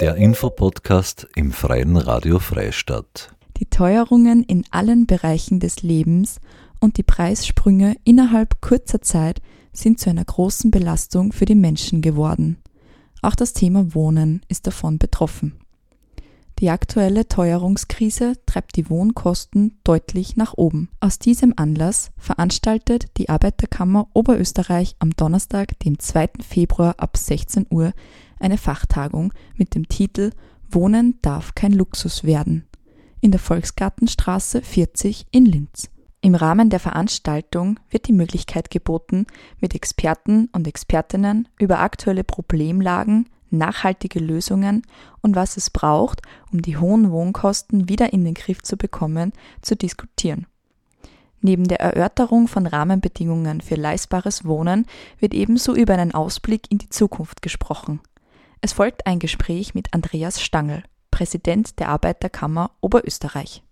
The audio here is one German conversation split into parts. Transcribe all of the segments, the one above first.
Der Infopodcast im Freien Radio Freistadt. Die Teuerungen in allen Bereichen des Lebens und die Preissprünge innerhalb kurzer Zeit sind zu einer großen Belastung für die Menschen geworden. Auch das Thema Wohnen ist davon betroffen. Die aktuelle Teuerungskrise treibt die Wohnkosten deutlich nach oben. Aus diesem Anlass veranstaltet die Arbeiterkammer Oberösterreich am Donnerstag, dem 2. Februar ab 16 Uhr eine Fachtagung mit dem Titel Wohnen darf kein Luxus werden in der Volksgartenstraße 40 in Linz. Im Rahmen der Veranstaltung wird die Möglichkeit geboten, mit Experten und Expertinnen über aktuelle Problemlagen, nachhaltige Lösungen und was es braucht, um die hohen Wohnkosten wieder in den Griff zu bekommen, zu diskutieren. Neben der Erörterung von Rahmenbedingungen für leistbares Wohnen wird ebenso über einen Ausblick in die Zukunft gesprochen. Es folgt ein Gespräch mit Andreas Stangl, Präsident der Arbeiterkammer Oberösterreich.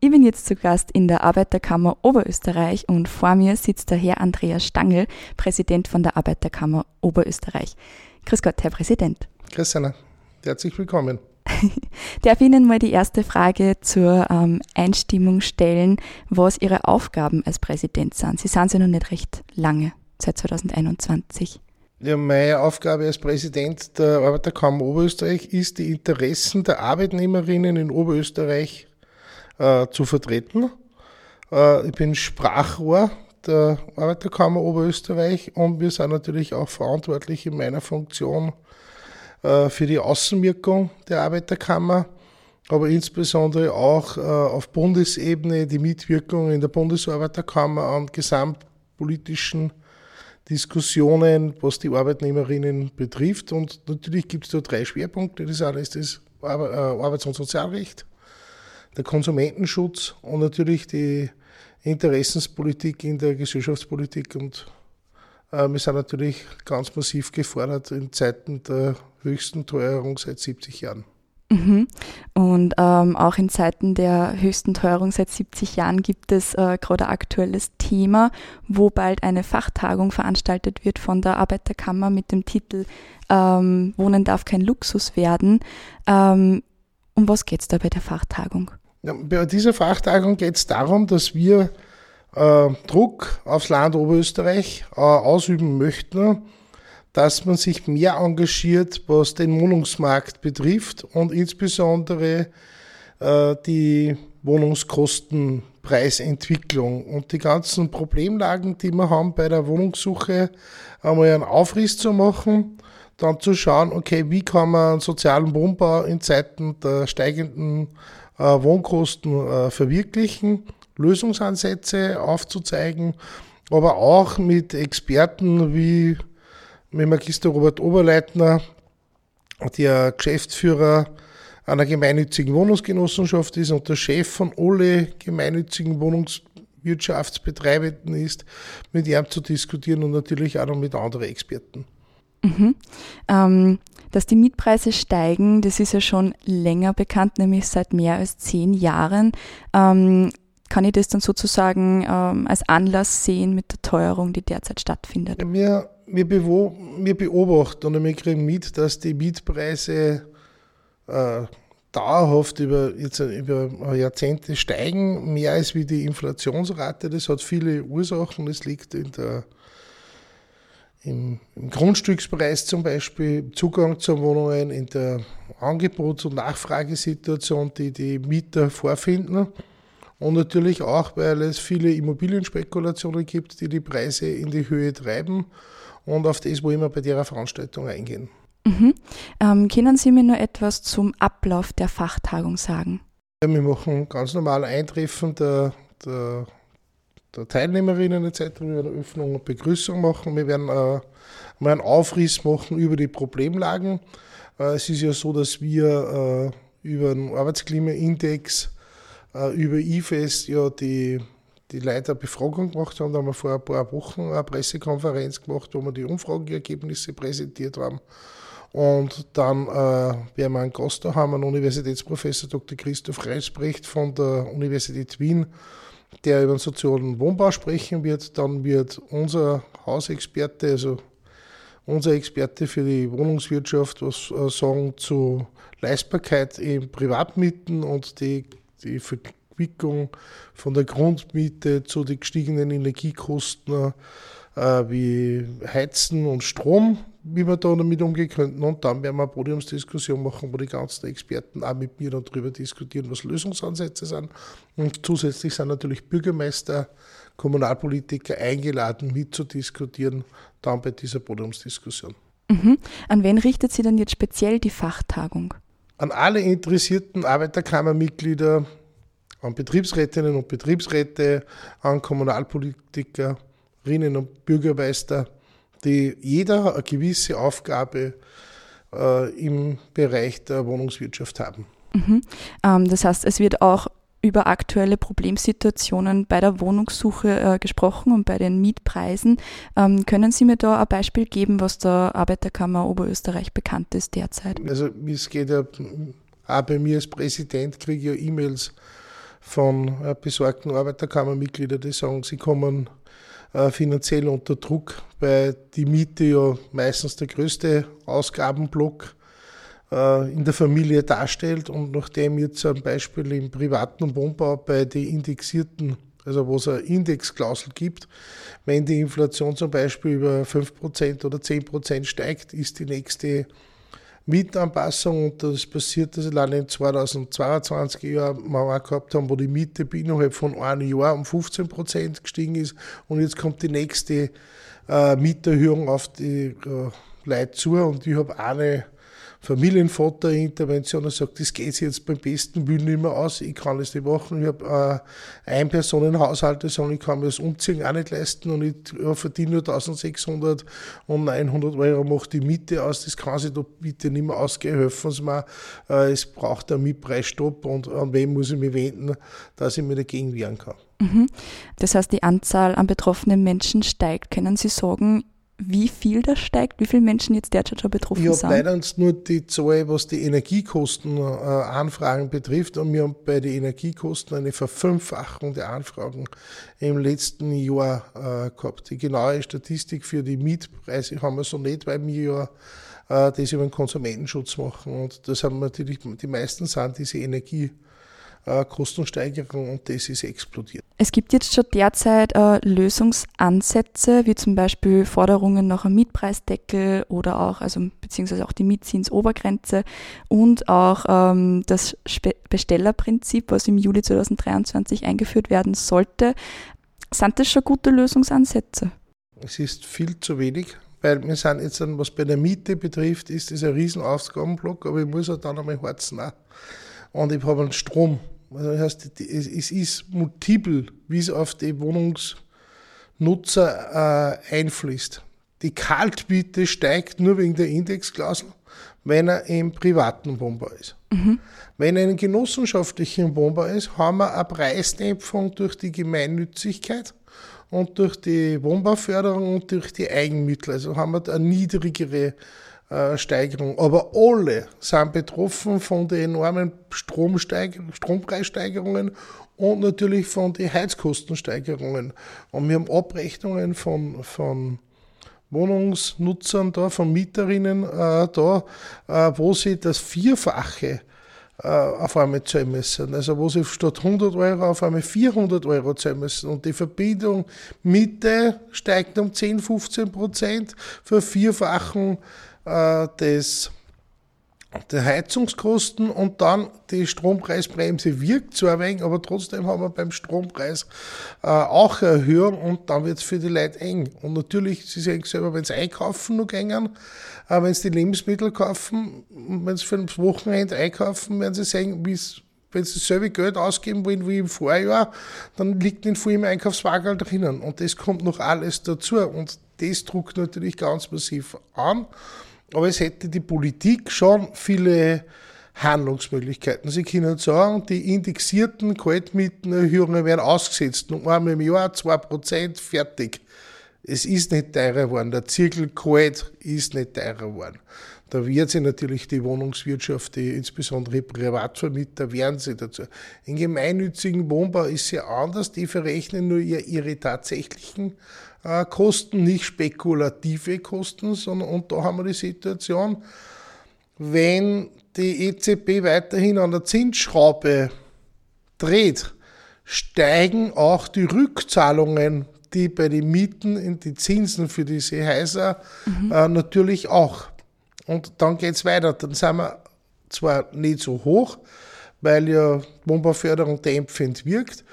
Ich bin jetzt zu Gast in der Arbeiterkammer Oberösterreich und vor mir sitzt der Herr Andreas Stangl, Präsident von der Arbeiterkammer Oberösterreich. Grüß Gott, Herr Präsident. Grüß Anna. Herzlich willkommen. Darf ich Ihnen mal die erste Frage zur ähm, Einstimmung stellen, was Ihre Aufgaben als Präsident sind? Sie sind ja noch nicht recht lange, seit 2021. Ja, meine Aufgabe als Präsident der Arbeiterkammer Oberösterreich ist, die Interessen der Arbeitnehmerinnen in Oberösterreich äh, zu vertreten. Äh, ich bin Sprachrohr der Arbeiterkammer Oberösterreich und wir sind natürlich auch verantwortlich in meiner Funktion äh, für die Außenwirkung der Arbeiterkammer, aber insbesondere auch äh, auf Bundesebene die Mitwirkung in der Bundesarbeiterkammer an gesamtpolitischen Diskussionen, was die Arbeitnehmerinnen betrifft. Und natürlich gibt es da drei Schwerpunkte. Das eine ist das äh, Arbeits- und Sozialrecht, der Konsumentenschutz und natürlich die Interessenspolitik in der Gesellschaftspolitik und äh, wir sind natürlich ganz massiv gefordert in Zeiten der höchsten Teuerung seit 70 Jahren. Mhm. Und ähm, auch in Zeiten der höchsten Teuerung seit 70 Jahren gibt es äh, gerade aktuelles Thema, wo bald eine Fachtagung veranstaltet wird von der Arbeiterkammer mit dem Titel ähm, Wohnen darf kein Luxus werden. Ähm, um was geht es da bei der Fachtagung? Ja, bei dieser Fachtagung geht es darum, dass wir äh, Druck aufs Land Oberösterreich äh, ausüben möchten, dass man sich mehr engagiert, was den Wohnungsmarkt betrifft und insbesondere äh, die Wohnungskostenpreisentwicklung und die ganzen Problemlagen, die wir haben bei der Wohnungssuche, einmal einen Aufriss zu machen, dann zu schauen, okay, wie kann man sozialen Wohnbau in Zeiten der steigenden äh, Wohnkosten äh, verwirklichen, Lösungsansätze aufzuzeigen, aber auch mit Experten wie mit Magister Robert Oberleitner, der Geschäftsführer einer gemeinnützigen Wohnungsgenossenschaft ist und der Chef von alle gemeinnützigen Wohnungswirtschaftsbetreibenden ist, mit ihm zu diskutieren und natürlich auch noch mit anderen Experten. Mhm. Ähm, dass die Mietpreise steigen, das ist ja schon länger bekannt, nämlich seit mehr als zehn Jahren. Ähm, kann ich das dann sozusagen ähm, als Anlass sehen mit der Teuerung, die derzeit stattfindet? Wir, wir, wir beobachten und wir kriegen mit, dass die Mietpreise äh, dauerhaft über, jetzt, über Jahrzehnte steigen, mehr als wie die Inflationsrate. Das hat viele Ursachen. Das liegt in der im, im Grundstückspreis zum Beispiel, Zugang zu Wohnungen, in der Angebots- und Nachfragesituation, die die Mieter vorfinden. Und natürlich auch, weil es viele Immobilienspekulationen gibt, die die Preise in die Höhe treiben. Und auf das wollen wir bei der Veranstaltung eingehen. Mhm. Ähm, können Sie mir nur etwas zum Ablauf der Fachtagung sagen? Ja, wir machen ganz normal Eintreffen der, der der Teilnehmerinnen etc. Wir werden Öffnung und Begrüßung machen. Wir werden äh, mal einen Aufriss machen über die Problemlagen. Äh, es ist ja so, dass wir äh, über den Arbeitsklimaindex, über IFES ja die, die Leiter Befragung gemacht haben. Da haben wir vor ein paar Wochen eine Pressekonferenz gemacht, wo wir die Umfrageergebnisse präsentiert haben. Und dann äh, werden wir einen Gast da haben, einen Universitätsprofessor Dr. Christoph Reisbrecht von der Universität Wien, der über den sozialen Wohnbau sprechen wird. Dann wird unser Hausexperte, also unser Experte für die Wohnungswirtschaft was äh, sagen zu Leistbarkeit in Privatmieten und die, die Verquickung von der Grundmiete zu den gestiegenen Energiekosten äh, wie Heizen und Strom, wie wir da damit umgehen könnten. Und dann werden wir eine Podiumsdiskussion machen, wo die ganzen Experten auch mit mir darüber diskutieren, was Lösungsansätze sind. Und zusätzlich sind natürlich Bürgermeister, Kommunalpolitiker eingeladen, mitzudiskutieren, dann bei dieser Podiumsdiskussion. Mhm. An wen richtet sie denn jetzt speziell die Fachtagung? An alle interessierten Arbeiterkammermitglieder, an Betriebsrätinnen und Betriebsräte, an Kommunalpolitikerinnen und Bürgermeister, die jeder eine gewisse Aufgabe äh, im Bereich der Wohnungswirtschaft haben. Mhm. Ähm, das heißt, es wird auch über aktuelle Problemsituationen bei der Wohnungssuche äh, gesprochen und bei den Mietpreisen. Ähm, können Sie mir da ein Beispiel geben, was der Arbeiterkammer Oberösterreich bekannt ist derzeit? Also es geht ja auch bei mir als Präsident kriege ich ja E-Mails von äh, besorgten Arbeiterkammermitgliedern, die sagen, sie kommen äh, finanziell unter Druck, weil die Miete ja meistens der größte Ausgabenblock äh, in der Familie darstellt und nachdem jetzt zum Beispiel im privaten Wohnbau bei den indexierten, also wo es eine Indexklausel gibt, wenn die Inflation zum Beispiel über 5% oder 10% steigt, ist die nächste Mietanpassung und das passiert das allein in 2022 Jahr auch gehabt haben, wo die Miete innerhalb von einem Jahr um 15% gestiegen ist und jetzt kommt die nächste äh, Mieterhöhung auf die äh, Leute zu und ich habe eine Familienvater-Intervention und sagt, das geht sich jetzt beim besten Willen nicht mehr aus, ich kann das nicht machen. Ich habe äh, Ein-Personen-Haushalte, sagen, ich kann mir das Umziehen auch nicht leisten und ich verdiene nur 1600 und 900 Euro macht die Miete aus, das kann sich da bitte nicht mehr ausgehen, helfen Sie mir. Äh, es braucht einen Mietpreisstopp und an wen muss ich mich wenden, dass ich mir dagegen wehren kann. Mhm. Das heißt, die Anzahl an betroffenen Menschen steigt. Können Sie sagen, wie viel das steigt, wie viele Menschen jetzt derzeit schon betroffen ich sind? Habe leider nur die Zahl, was die Energiekostenanfragen äh, betrifft. Und wir haben bei den Energiekosten eine Verfünffachung der Anfragen im letzten Jahr äh, gehabt. Die genaue Statistik für die Mietpreise haben wir so nicht, weil wir ja äh, das über den Konsumentenschutz machen. Und das haben natürlich, die meisten sind diese Energie äh, Kostensteigerung und das ist explodiert. Es gibt jetzt schon derzeit äh, Lösungsansätze, wie zum Beispiel Forderungen nach einem Mietpreisdeckel oder auch, also beziehungsweise auch die Mietzinsobergrenze und auch ähm, das Spe Bestellerprinzip, was im Juli 2023 eingeführt werden sollte. Sind das schon gute Lösungsansätze? Es ist viel zu wenig weil wir sind jetzt, was bei der Miete betrifft, ist das ein riesen Ausgabenblock, aber ich muss auch dann einmal harzen auch. Und ich habe einen Strom also das heißt, es ist multiple, wie es auf die Wohnungsnutzer äh, einfließt. Die Kaltmiete steigt nur wegen der Indexklausel, wenn er im privaten Wohnbau ist. Mhm. Wenn er in genossenschaftlichen Wohnbau ist, haben wir eine Preisdämpfung durch die Gemeinnützigkeit und durch die Wohnbauförderung und durch die Eigenmittel. Also haben wir eine niedrigere Steigerung. Aber alle sind betroffen von den enormen Strompreissteigerungen und natürlich von den Heizkostensteigerungen. Und wir haben Abrechnungen von, von Wohnungsnutzern da, von Mieterinnen äh, da, äh, wo sie das Vierfache äh, auf einmal zahlen müssen. Also wo sie statt 100 Euro auf einmal 400 Euro zahlen müssen. Und die Verbindung Miete steigt um 10, 15 Prozent, vervierfachen äh, des der Heizungskosten und dann die Strompreisbremse wirkt ein wenig, aber trotzdem haben wir beim Strompreis äh, auch Erhöhung und dann wird es für die Leute eng. Und natürlich, Sie sehen selber, wenn sie einkaufen noch gängen, äh, wenn sie die Lebensmittel kaufen, wenn sie für das Wochenende einkaufen, werden sie sehen, wie wenn sie dasselbe Geld ausgeben wollen wie im Vorjahr, dann liegt nicht viel im Einkaufswagen drinnen. Und das kommt noch alles dazu. Und das druckt natürlich ganz massiv an. Aber es hätte die Politik schon viele Handlungsmöglichkeiten. Sie können sagen, die indexierten Kaltmietenerhöhungen werden ausgesetzt. Und einmal im Jahr 2% fertig. Es ist nicht teurer geworden. Der Zirkel kalt ist nicht teurer geworden. Da wird sich natürlich die Wohnungswirtschaft, die insbesondere Privatvermieter, werden sie dazu. Im gemeinnützigen Wohnbau ist es ja anders. Die verrechnen nur ihre tatsächlichen äh, Kosten, nicht spekulative Kosten, sondern und da haben wir die Situation, wenn die EZB weiterhin an der Zinsschraube dreht, steigen auch die Rückzahlungen, die bei den Mieten in die Zinsen für diese Häuser mhm. äh, natürlich auch. Und dann geht es weiter. Dann sind wir zwar nicht so hoch, weil ja Wohnbauförderung dämpfend wirkt,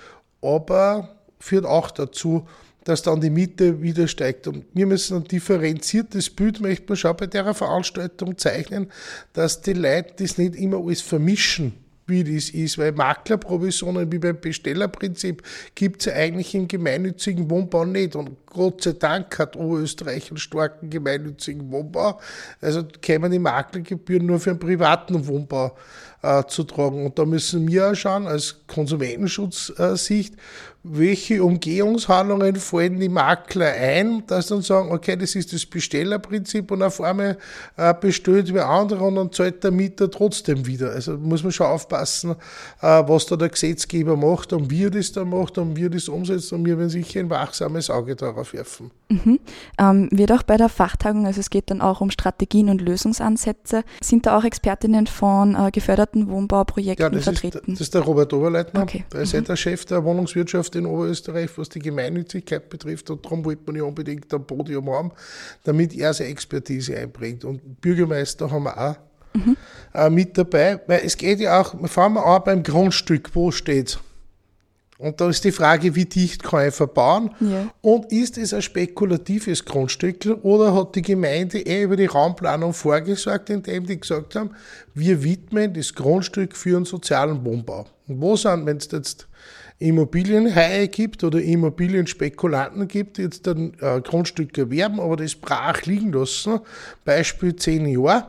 aber führt auch dazu, dass dann die Miete wieder steigt. Und wir müssen ein differenziertes Bild, möchte man schon bei der Veranstaltung zeichnen, dass die Leute das nicht immer alles vermischen wie das ist, weil Maklerprovisionen wie beim Bestellerprinzip gibt es ja eigentlich im gemeinnützigen Wohnbau nicht. Und Gott sei Dank hat Oberösterreich einen starken gemeinnützigen Wohnbau. Also kämen die Maklergebühren nur für einen privaten Wohnbau äh, zu tragen. Und da müssen wir auch schauen, als Konsumentenschutzsicht, welche Umgehungshandlungen fallen die Makler ein, dass dann sagen, okay, das ist das Bestellerprinzip und auf einmal äh, bestellt wer andere und dann zahlt der Mieter trotzdem wieder. Also muss man schon aufpassen, äh, was da der Gesetzgeber macht und wie er das dann macht und wie er das umsetzt und wir werden sicher ein wachsames Auge darauf werfen. Mhm. Ähm, wird auch bei der Fachtagung, also es geht dann auch um Strategien und Lösungsansätze, sind da auch Expertinnen von äh, geförderten Wohnbauprojekten ja, das vertreten? Ist, das ist der Robert Oberleitner, okay. der ist mhm. der Chef der Wohnungswirtschaft Wirtschaft in Oberösterreich, was die Gemeinnützigkeit betrifft. Und darum wollte man ja unbedingt ein Podium haben, damit er seine Expertise einbringt. Und Bürgermeister haben wir auch mhm. äh, mit dabei, weil es geht ja auch, wir fangen mal an beim Grundstück, wo steht und da ist die Frage, wie dicht kann ich verbauen? Ja. Und ist es ein spekulatives Grundstück oder hat die Gemeinde eh über die Raumplanung vorgesorgt, indem die gesagt haben, wir widmen das Grundstück für einen sozialen Wohnbau? Und wo sind, wenn es jetzt Immobilienhaie gibt oder Immobilienspekulanten gibt, die jetzt ein äh, Grundstück erwerben, aber das brach liegen lassen, Beispiel zehn Jahre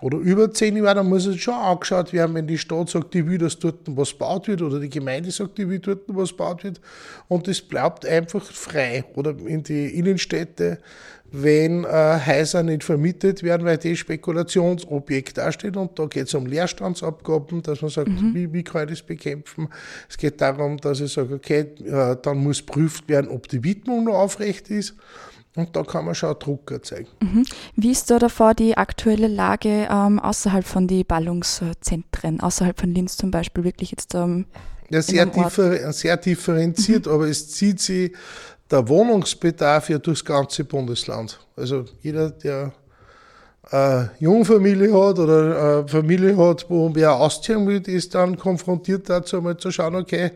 oder über zehn Jahre, dann muss es schon angeschaut werden, wenn die Stadt sagt, die will, dass dort was baut wird oder die Gemeinde sagt, die will dort was baut wird und das bleibt einfach frei oder in die Innenstädte wenn äh, Häuser nicht vermietet werden, weil die Spekulationsobjekt dasteht. Und da geht es um Leerstandsabgaben, dass man sagt, mhm. wie, wie kann ich das bekämpfen? Es geht darum, dass ich sage, okay, äh, dann muss prüft werden, ob die Widmung noch aufrecht ist. Und da kann man schon Druck erzeugen. Mhm. Wie ist da davor die aktuelle Lage ähm, außerhalb von den Ballungszentren, außerhalb von Linz zum Beispiel, wirklich jetzt ähm, ja, sehr, differ sehr differenziert, mhm. aber es zieht sich der Wohnungsbedarf ja durchs ganze Bundesland. Also jeder, der eine Jungfamilie hat oder eine Familie hat, wo wer ausziehen will, ist dann konfrontiert dazu, mal zu schauen, okay,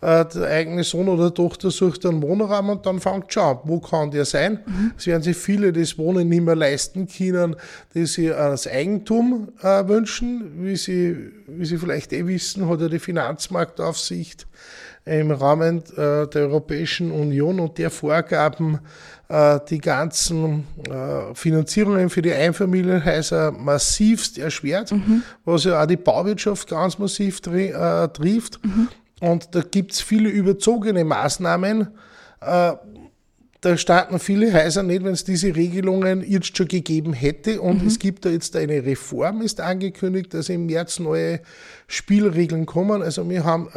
äh, der eigene Sohn oder Tochter sucht einen Wohnraum und dann fängt schon an, wo kann der sein? Mhm. Es werden sich viele das Wohnen nicht mehr leisten können, die sich als Eigentum äh, wünschen. Wie sie, wie sie vielleicht eh wissen, hat ja die Finanzmarktaufsicht im Rahmen äh, der Europäischen Union und der Vorgaben äh, die ganzen äh, Finanzierungen für die Einfamilienhäuser massivst erschwert, mhm. was ja auch die Bauwirtschaft ganz massiv tri äh, trifft. Mhm. Und da gibt es viele überzogene Maßnahmen. Äh, da starten viele Häuser nicht, wenn es diese Regelungen jetzt schon gegeben hätte. Und mhm. es gibt da jetzt eine Reform, ist angekündigt, dass im März neue Spielregeln kommen. Also wir haben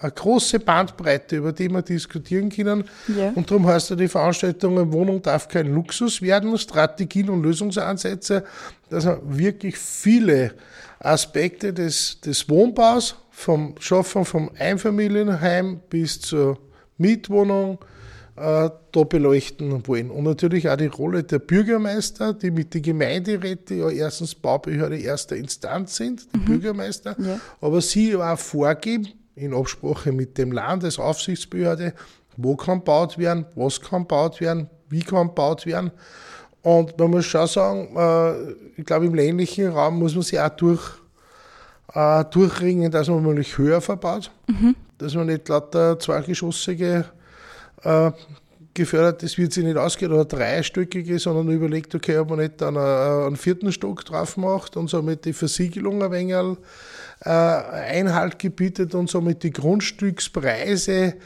eine große Bandbreite, über die wir diskutieren können. Ja. Und darum heißt ja die Veranstaltung, Wohnung darf kein Luxus werden, Strategien und Lösungsansätze, dass wir wirklich viele Aspekte des, des Wohnbaus, vom Schaffen vom Einfamilienheim bis zur Mietwohnung, äh, da beleuchten wollen. Und natürlich auch die Rolle der Bürgermeister, die mit den Gemeinderäten ja erstens Baubehörde erster Instanz sind, die mhm. Bürgermeister, ja. aber sie auch vorgeben, in Absprache mit dem Landesaufsichtsbehörde, wo kann gebaut werden, was kann gebaut werden, wie kann gebaut werden. Und man muss schon sagen, äh, ich glaube, im ländlichen Raum muss man sich auch durch, äh, durchringen, dass man nämlich höher verbaut, mhm. dass man nicht lauter zweigeschossige äh, gefördert, das wird sich nicht ausgehen, oder dreistöckige, sondern überlegt, okay, ob man nicht dann einen vierten Stock drauf macht und somit die Versiegelung ein wenig äh, Einhalt gebietet und somit die Grundstückspreise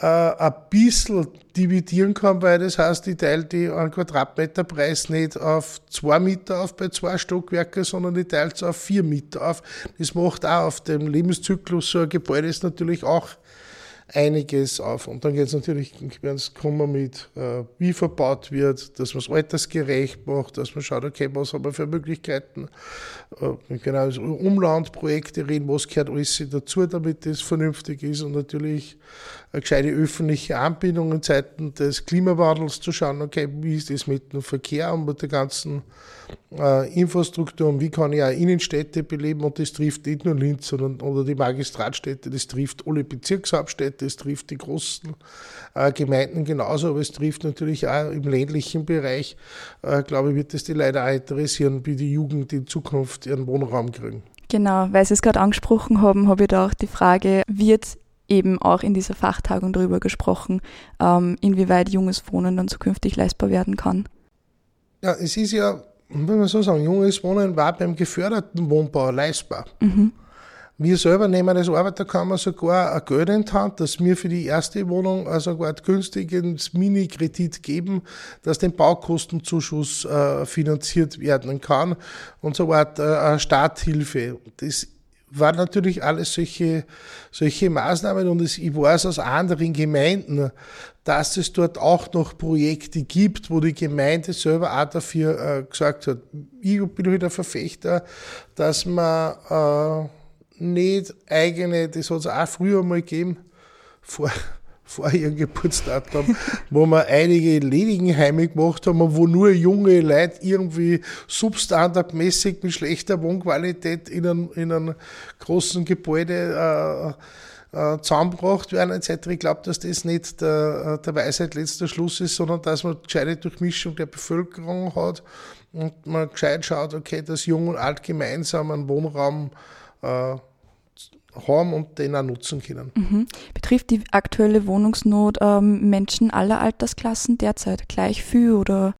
äh, ein bisschen dividieren kann, weil das heißt, ich teile die einen Quadratmeterpreis nicht auf zwei Meter auf bei zwei Stockwerken, sondern ich teile es auf vier Meter auf. Das macht auch auf dem Lebenszyklus so ein Gebäude ist natürlich auch einiges auf. Und dann geht es natürlich ganz kommen mit, äh, wie verbaut wird, dass man es altersgerecht macht, dass man schaut, okay, was haben wir für Möglichkeiten. Äh, genau, also Umlandprojekte reden, was gehört alles dazu, damit das vernünftig ist und natürlich eine gescheite öffentliche Anbindung in Zeiten des Klimawandels zu schauen, okay, wie ist das mit dem Verkehr und mit der ganzen äh, Infrastruktur und wie kann ich auch Innenstädte beleben und das trifft nicht nur Linz sondern, oder die Magistratstädte, das trifft alle Bezirkshauptstädte, es trifft die großen äh, Gemeinden genauso, aber es trifft natürlich auch im ländlichen Bereich, äh, glaube ich, wird es die leider auch interessieren, wie die Jugend in Zukunft ihren Wohnraum kriegen. Genau, weil Sie es gerade angesprochen haben, habe ich da auch die Frage, wird eben auch in dieser Fachtagung darüber gesprochen, ähm, inwieweit junges Wohnen dann zukünftig leistbar werden kann? Ja, es ist ja muss man so sagen, junges Wohnen war beim geförderten Wohnbau leistbar. Mhm. Wir selber nehmen als Arbeiterkammer sogar ein Geld in die Hand, dass wir für die erste Wohnung also sogar günstigen Mini-Kredit geben, dass den Baukostenzuschuss äh, finanziert werden kann und so weiter, eine Starthilfe. Das waren natürlich alles solche, solche Maßnahmen und ich weiß aus anderen Gemeinden, dass es dort auch noch Projekte gibt, wo die Gemeinde selber auch dafür äh, gesagt hat. Ich bin wieder Verfechter, dass man äh, nicht eigene, das hat es auch früher mal gegeben, vor vor ihrem Geburtsdatum, wo wir einige Ledigenheime gemacht haben, wo nur junge Leute irgendwie substandardmäßig mit schlechter Wohnqualität in einem, in einem großen Gebäude äh, äh, zusammengebracht werden etc. Ich glaube, dass das nicht der, der Weisheit letzter Schluss ist, sondern dass man gescheite Durchmischung der Bevölkerung hat und man gescheit schaut, okay, dass Jung und Alt gemeinsam einen Wohnraum äh, haben und den auch nutzen können. Mhm. Betrifft die aktuelle Wohnungsnot ähm, Menschen aller Altersklassen derzeit gleich viel oder?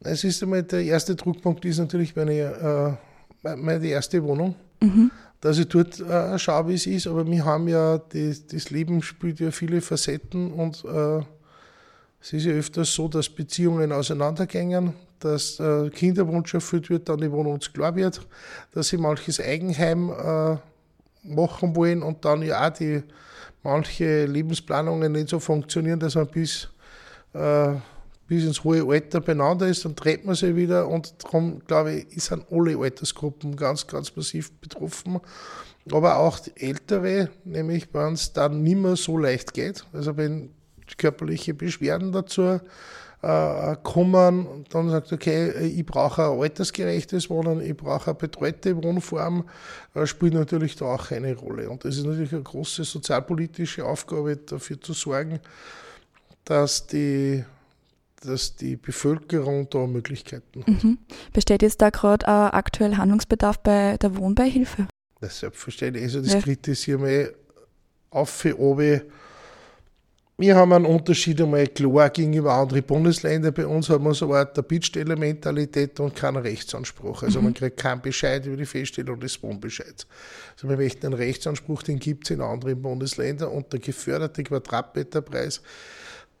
Es ist einmal der erste Druckpunkt ist natürlich meine, äh, meine erste Wohnung. Mhm. Dass ich dort äh, schaue, wie es ist, aber wir haben ja, die, das Leben spielt ja viele Facetten und äh, es ist ja öfters so, dass Beziehungen auseinandergängen, dass äh, Kinderwunsch erfüllt wird, dann die Wohnung uns klar wird, dass sie manches Eigenheim äh, machen wollen und dann ja auch die manche Lebensplanungen nicht so funktionieren, dass man bis, äh, bis ins hohe Alter beieinander ist, dann dreht man sich wieder und darum, glaube ich, sind alle Altersgruppen ganz, ganz massiv betroffen. Aber auch die Ältere, nämlich wenn es dann nicht mehr so leicht geht, also wenn körperliche Beschwerden dazu äh, kommen und dann sagt, okay, ich brauche ein altersgerechtes Wohnen, ich brauche eine betreute Wohnform, äh, spielt natürlich da auch eine Rolle. Und das ist natürlich eine große sozialpolitische Aufgabe, dafür zu sorgen, dass die dass die Bevölkerung da Möglichkeiten hat. Mhm. Besteht jetzt da gerade äh, aktuell Handlungsbedarf bei der Wohnbeihilfe? Das selbstverständlich. Also das ja. kritisieren wir auf für oben wir haben einen Unterschied einmal klar gegenüber anderen Bundesländern. Bei uns haben wir so eine Art der Bittstellermentalität und keinen Rechtsanspruch. Also mhm. man kriegt keinen Bescheid über die Feststellung des Wohnbescheids. Also wir möchten einen Rechtsanspruch, den gibt es in anderen Bundesländern und der geförderte Quadratmeterpreis,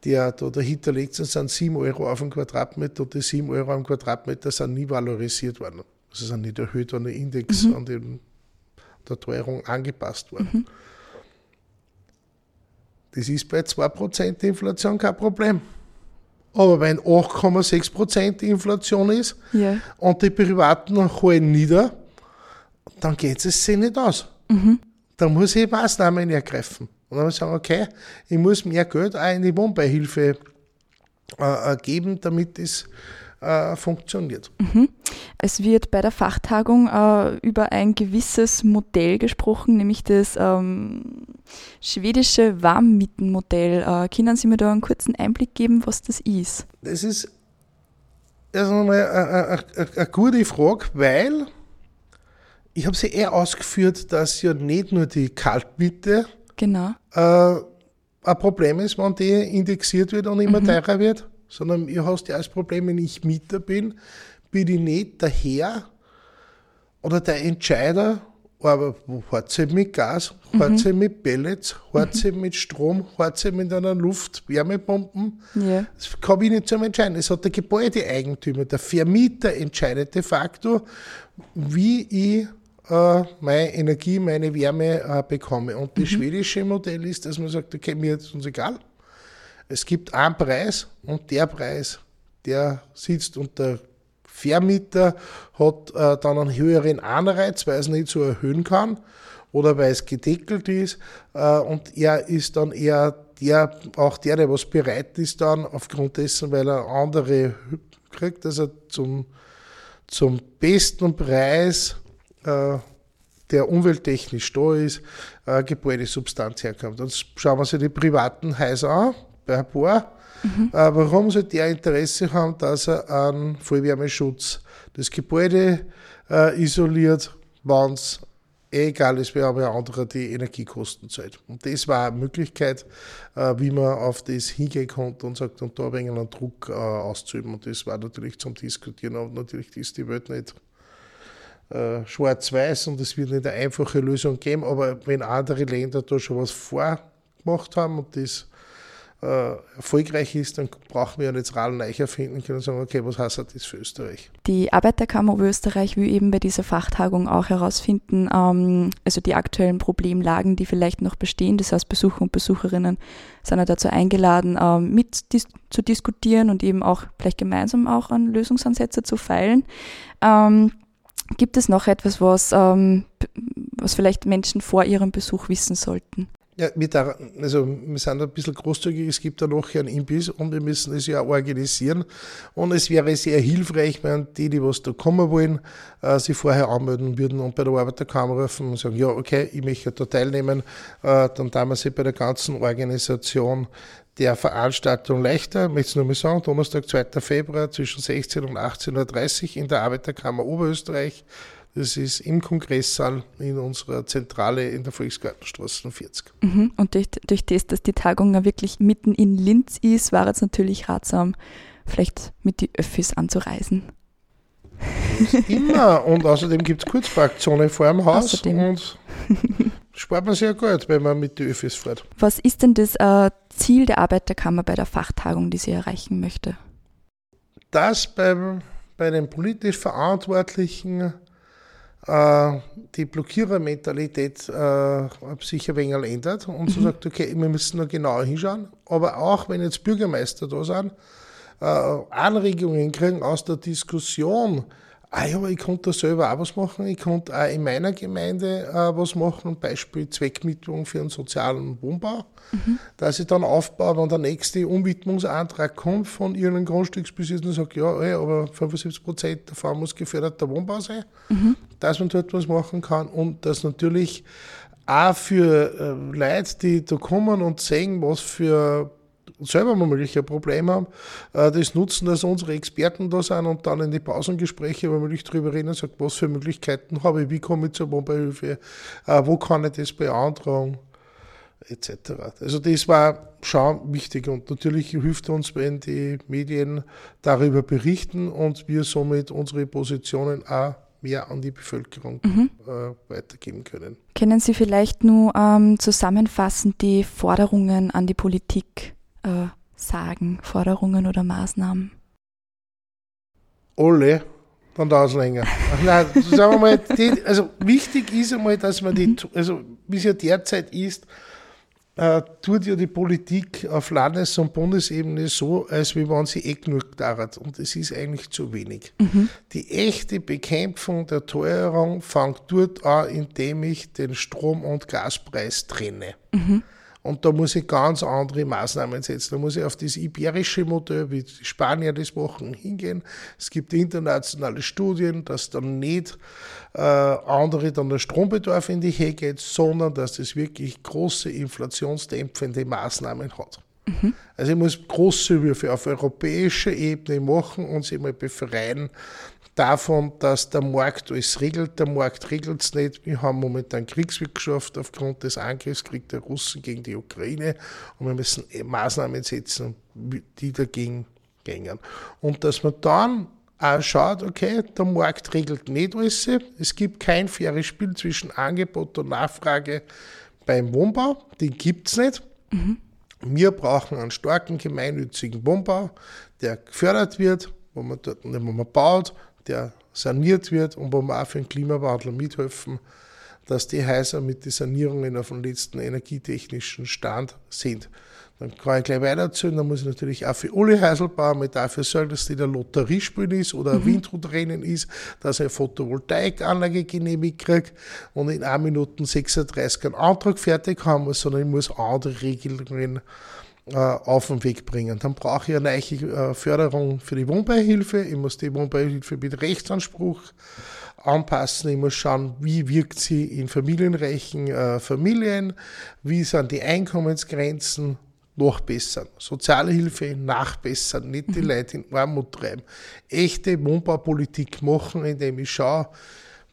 der da dahinter liegt, sind 7 Euro auf den Quadratmeter und die 7 Euro am Quadratmeter sind nie valorisiert worden. Also sind nicht erhöht worden, der Index mhm. an den, der Teuerung angepasst worden. Mhm. Das ist bei 2% Inflation kein Problem. Aber wenn 8,6% Inflation ist yeah. und die Privaten holen nieder, dann geht es sich nicht aus. Mhm. Dann muss ich Maßnahmen ergreifen. Und dann muss ich sagen, okay, ich muss mehr Geld auch in die Wohnbeihilfe äh, geben, damit es äh, funktioniert. Mhm. Es wird bei der Fachtagung äh, über ein gewisses Modell gesprochen, nämlich das ähm, schwedische Warmmietenmodell. Äh, können Sie mir da einen kurzen Einblick geben, was das ist? Das ist erst einmal eine gute Frage, weil ich habe sie eher ausgeführt, dass ja nicht nur die Kaltmiete genau. äh, ein Problem ist, wenn die indexiert wird und immer mhm. teurer wird, sondern ihr hast ja das Problem, wenn ich Mieter bin, bin ich nicht der Herr oder der Entscheider, aber hat sie mit Gas, mhm. hat sie mit Pellets, hat sie mhm. mit Strom, hat sie mit einer Luftwärmepumpen. Ja. Das kann ich nicht so entscheiden. Es hat der Gebäudeeigentümer, der Vermieter entscheidet de facto, wie ich äh, meine Energie, meine Wärme äh, bekomme. Und das mhm. schwedische Modell ist, dass man sagt, okay, mir ist uns egal. Es gibt einen Preis und der Preis, der sitzt und der Vermieter hat äh, dann einen höheren Anreiz, weil er es nicht so erhöhen kann oder weil es gedeckelt ist. Äh, und er ist dann eher der, auch der, der was bereit ist dann aufgrund dessen, weil er andere kriegt, dass er zum, zum besten Preis, äh, der umwelttechnisch da ist, äh, Gebäudesubstanz herkommt. Und schauen wir uns die privaten Häuser an, bei ein paar. Mhm. Äh, warum soll der Interesse haben, dass er einen Vollwärmeschutz das Gebäude äh, isoliert, wenn es eh egal ist, wer aber andere die Energiekosten zahlt. Und das war eine Möglichkeit, äh, wie man auf das hingehen konnte und sagt, und da ein wenig einen Druck äh, auszuüben. Und das war natürlich zum Diskutieren, aber natürlich ist die Welt nicht äh, schwarz-weiß und es wird nicht eine einfache Lösung geben, aber wenn andere Länder da schon was vorgemacht haben und das äh, erfolgreich ist, dann brauchen wir das Rad neu erfinden können und sagen, okay, was heißt das für Österreich? Die Arbeiterkammer Österreich will eben bei dieser Fachtagung auch herausfinden, ähm, also die aktuellen Problemlagen, die vielleicht noch bestehen. Das heißt, Besucher und Besucherinnen sind ja dazu eingeladen, ähm, mit dis zu diskutieren und eben auch vielleicht gemeinsam auch an Lösungsansätze zu feilen. Ähm, gibt es noch etwas, was, ähm, was vielleicht Menschen vor ihrem Besuch wissen sollten? Ja, wir, da, also wir sind ein bisschen großzügig, es gibt da noch einen Imbiss und wir müssen es ja organisieren. Und es wäre sehr hilfreich, wenn die, die was da kommen wollen, äh, sich vorher anmelden würden und bei der Arbeiterkammer rufen und sagen, ja, okay, ich möchte da teilnehmen. Äh, dann tun wir sie bei der ganzen Organisation der Veranstaltung leichter. Ich möchte es nur mal sagen, Donnerstag, 2. Februar zwischen 16 und 18.30 Uhr in der Arbeiterkammer Oberösterreich. Das ist im Kongresssaal in unserer Zentrale in der Volksgartenstraße 40. Mhm. Und durch, durch das, dass die Tagung ja wirklich mitten in Linz ist, war es natürlich ratsam, vielleicht mit die Öffis anzureisen. Immer. Und außerdem gibt es Kurzparkzone vor dem Haus. Außerdem. Und spart man sehr gut, wenn man mit den Öffis fährt. Was ist denn das äh, Ziel der Arbeiterkammer bei der Fachtagung, die sie erreichen möchte? Dass beim, bei den politisch Verantwortlichen die Blockierermentalität äh, sich ein wenig ändert und mhm. so sagt, okay, wir müssen noch genauer hinschauen. Aber auch wenn jetzt Bürgermeister da sind, äh, Anregungen kriegen aus der Diskussion, ah ja, ich konnte da selber auch was machen, ich konnte auch in meiner Gemeinde äh, was machen, Beispiel Zweckmittlung für einen sozialen Wohnbau, mhm. dass ich dann aufbaue, wenn der nächste Umwidmungsantrag kommt von irgendeinem Grundstücksbesitzer und sagt, ja, ey, aber 75 Prozent davon muss geförderter Wohnbau sein, mhm. Dass man dort was machen kann und dass natürlich auch für äh, Leute, die da kommen und sehen, was für selber womöglich ein Problem haben, äh, das nutzen, dass unsere Experten da sind und dann in die Pausengespräche womöglich darüber reden und sagen, was für Möglichkeiten habe ich, wie komme ich zur Wohnbeihilfe, äh, wo kann ich das beantragen, etc. Also das war schon wichtig und natürlich hilft uns, wenn die Medien darüber berichten und wir somit unsere Positionen auch mehr an die Bevölkerung mhm. äh, weitergeben können. Können Sie vielleicht nur ähm, zusammenfassend die Forderungen an die Politik äh, sagen, Forderungen oder Maßnahmen? Alle, dann dauert es länger. Nein, sagen wir mal, die, also wichtig ist einmal, dass man die, mhm. also wie es ja derzeit ist, äh, tut ja die Politik auf Landes- und Bundesebene so, als wie wenn sie eh genug dauert. Und es ist eigentlich zu wenig. Mhm. Die echte Bekämpfung der Teuerung fängt dort an, indem ich den Strom- und Gaspreis trenne. Mhm. Und da muss ich ganz andere Maßnahmen setzen. Da muss ich auf das iberische Modell, wie die Spanier das machen, hingehen. Es gibt internationale Studien, dass dann nicht äh, andere dann der Strombedarf in die Höhe geht, sondern dass das wirklich große inflationsdämpfende Maßnahmen hat. Mhm. Also ich muss große Würfe auf europäischer Ebene machen und sie mal befreien davon, dass der Markt alles regelt. Der Markt regelt es nicht. Wir haben momentan Kriegswirtschaft aufgrund des Angriffskriegs der Russen gegen die Ukraine und wir müssen Maßnahmen setzen, die dagegen gehen. Und dass man dann auch schaut, okay, der Markt regelt nicht alles. Es gibt kein faires Spiel zwischen Angebot und Nachfrage beim Wohnbau. Den gibt es nicht. Mhm. Wir brauchen einen starken gemeinnützigen Wohnbau, der gefördert wird, wo man dort, wo man baut, der saniert wird und wo wir auch für den Klimawandel mithelfen, dass die Häuser mit den Sanierungen auf dem letzten energietechnischen Stand sind. Dann kann ich gleich weiter erzählen, dann muss ich natürlich auch für alle Häuser bauen, mit dafür sorgen, dass die der Lotterie spielen ist oder ein mhm. Windhutrennen ist, dass ich eine Photovoltaikanlage genehmigt kriege und in 1 Minute 36 einen Antrag fertig haben muss, sondern ich muss andere Regelungen auf den Weg bringen. Dann brauche ich eine neue äh, Förderung für die Wohnbeihilfe. Ich muss die Wohnbeihilfe mit Rechtsanspruch anpassen. Ich muss schauen, wie wirkt sie in familienreichen äh, Familien, wie sind die Einkommensgrenzen nachbessern. Soziale Hilfe nachbessern, nicht die mhm. Leute in Armut treiben. Echte Wohnbaupolitik machen, indem ich schaue,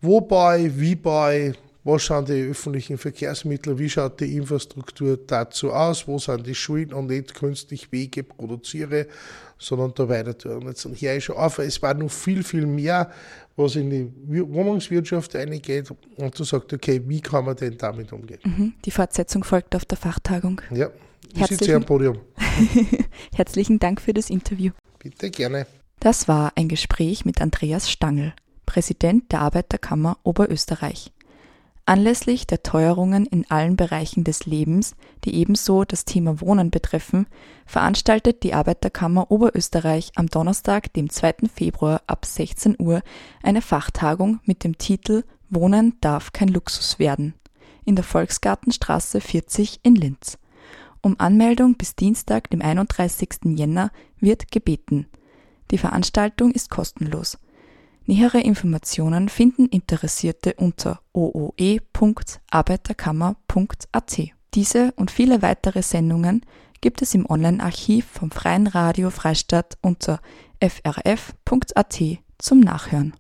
wo baue ich, wie baue ich, was schauen die öffentlichen Verkehrsmittel, wie schaut die Infrastruktur dazu aus, wo sind die Schulen und nicht künstlich Wege produziere, sondern da weiter tun. Und jetzt höre ich schon auf, es war noch viel, viel mehr, was in die Wohnungswirtschaft eingeht und du sagst, okay, wie kann man denn damit umgehen? Mhm. Die Fortsetzung folgt auf der Fachtagungen. Ja, ich sitze am Podium. Herzlichen Dank für das Interview. Bitte gerne. Das war ein Gespräch mit Andreas Stangl, Präsident der Arbeiterkammer Oberösterreich. Anlässlich der Teuerungen in allen Bereichen des Lebens, die ebenso das Thema Wohnen betreffen, veranstaltet die Arbeiterkammer Oberösterreich am Donnerstag, dem 2. Februar ab 16 Uhr eine Fachtagung mit dem Titel Wohnen darf kein Luxus werden in der Volksgartenstraße 40 in Linz. Um Anmeldung bis Dienstag, dem 31. Jänner, wird gebeten. Die Veranstaltung ist kostenlos. Nähere Informationen finden Interessierte unter ooe.arbeiterkammer.at. Diese und viele weitere Sendungen gibt es im Online-Archiv vom Freien Radio Freistadt unter frf.at zum Nachhören.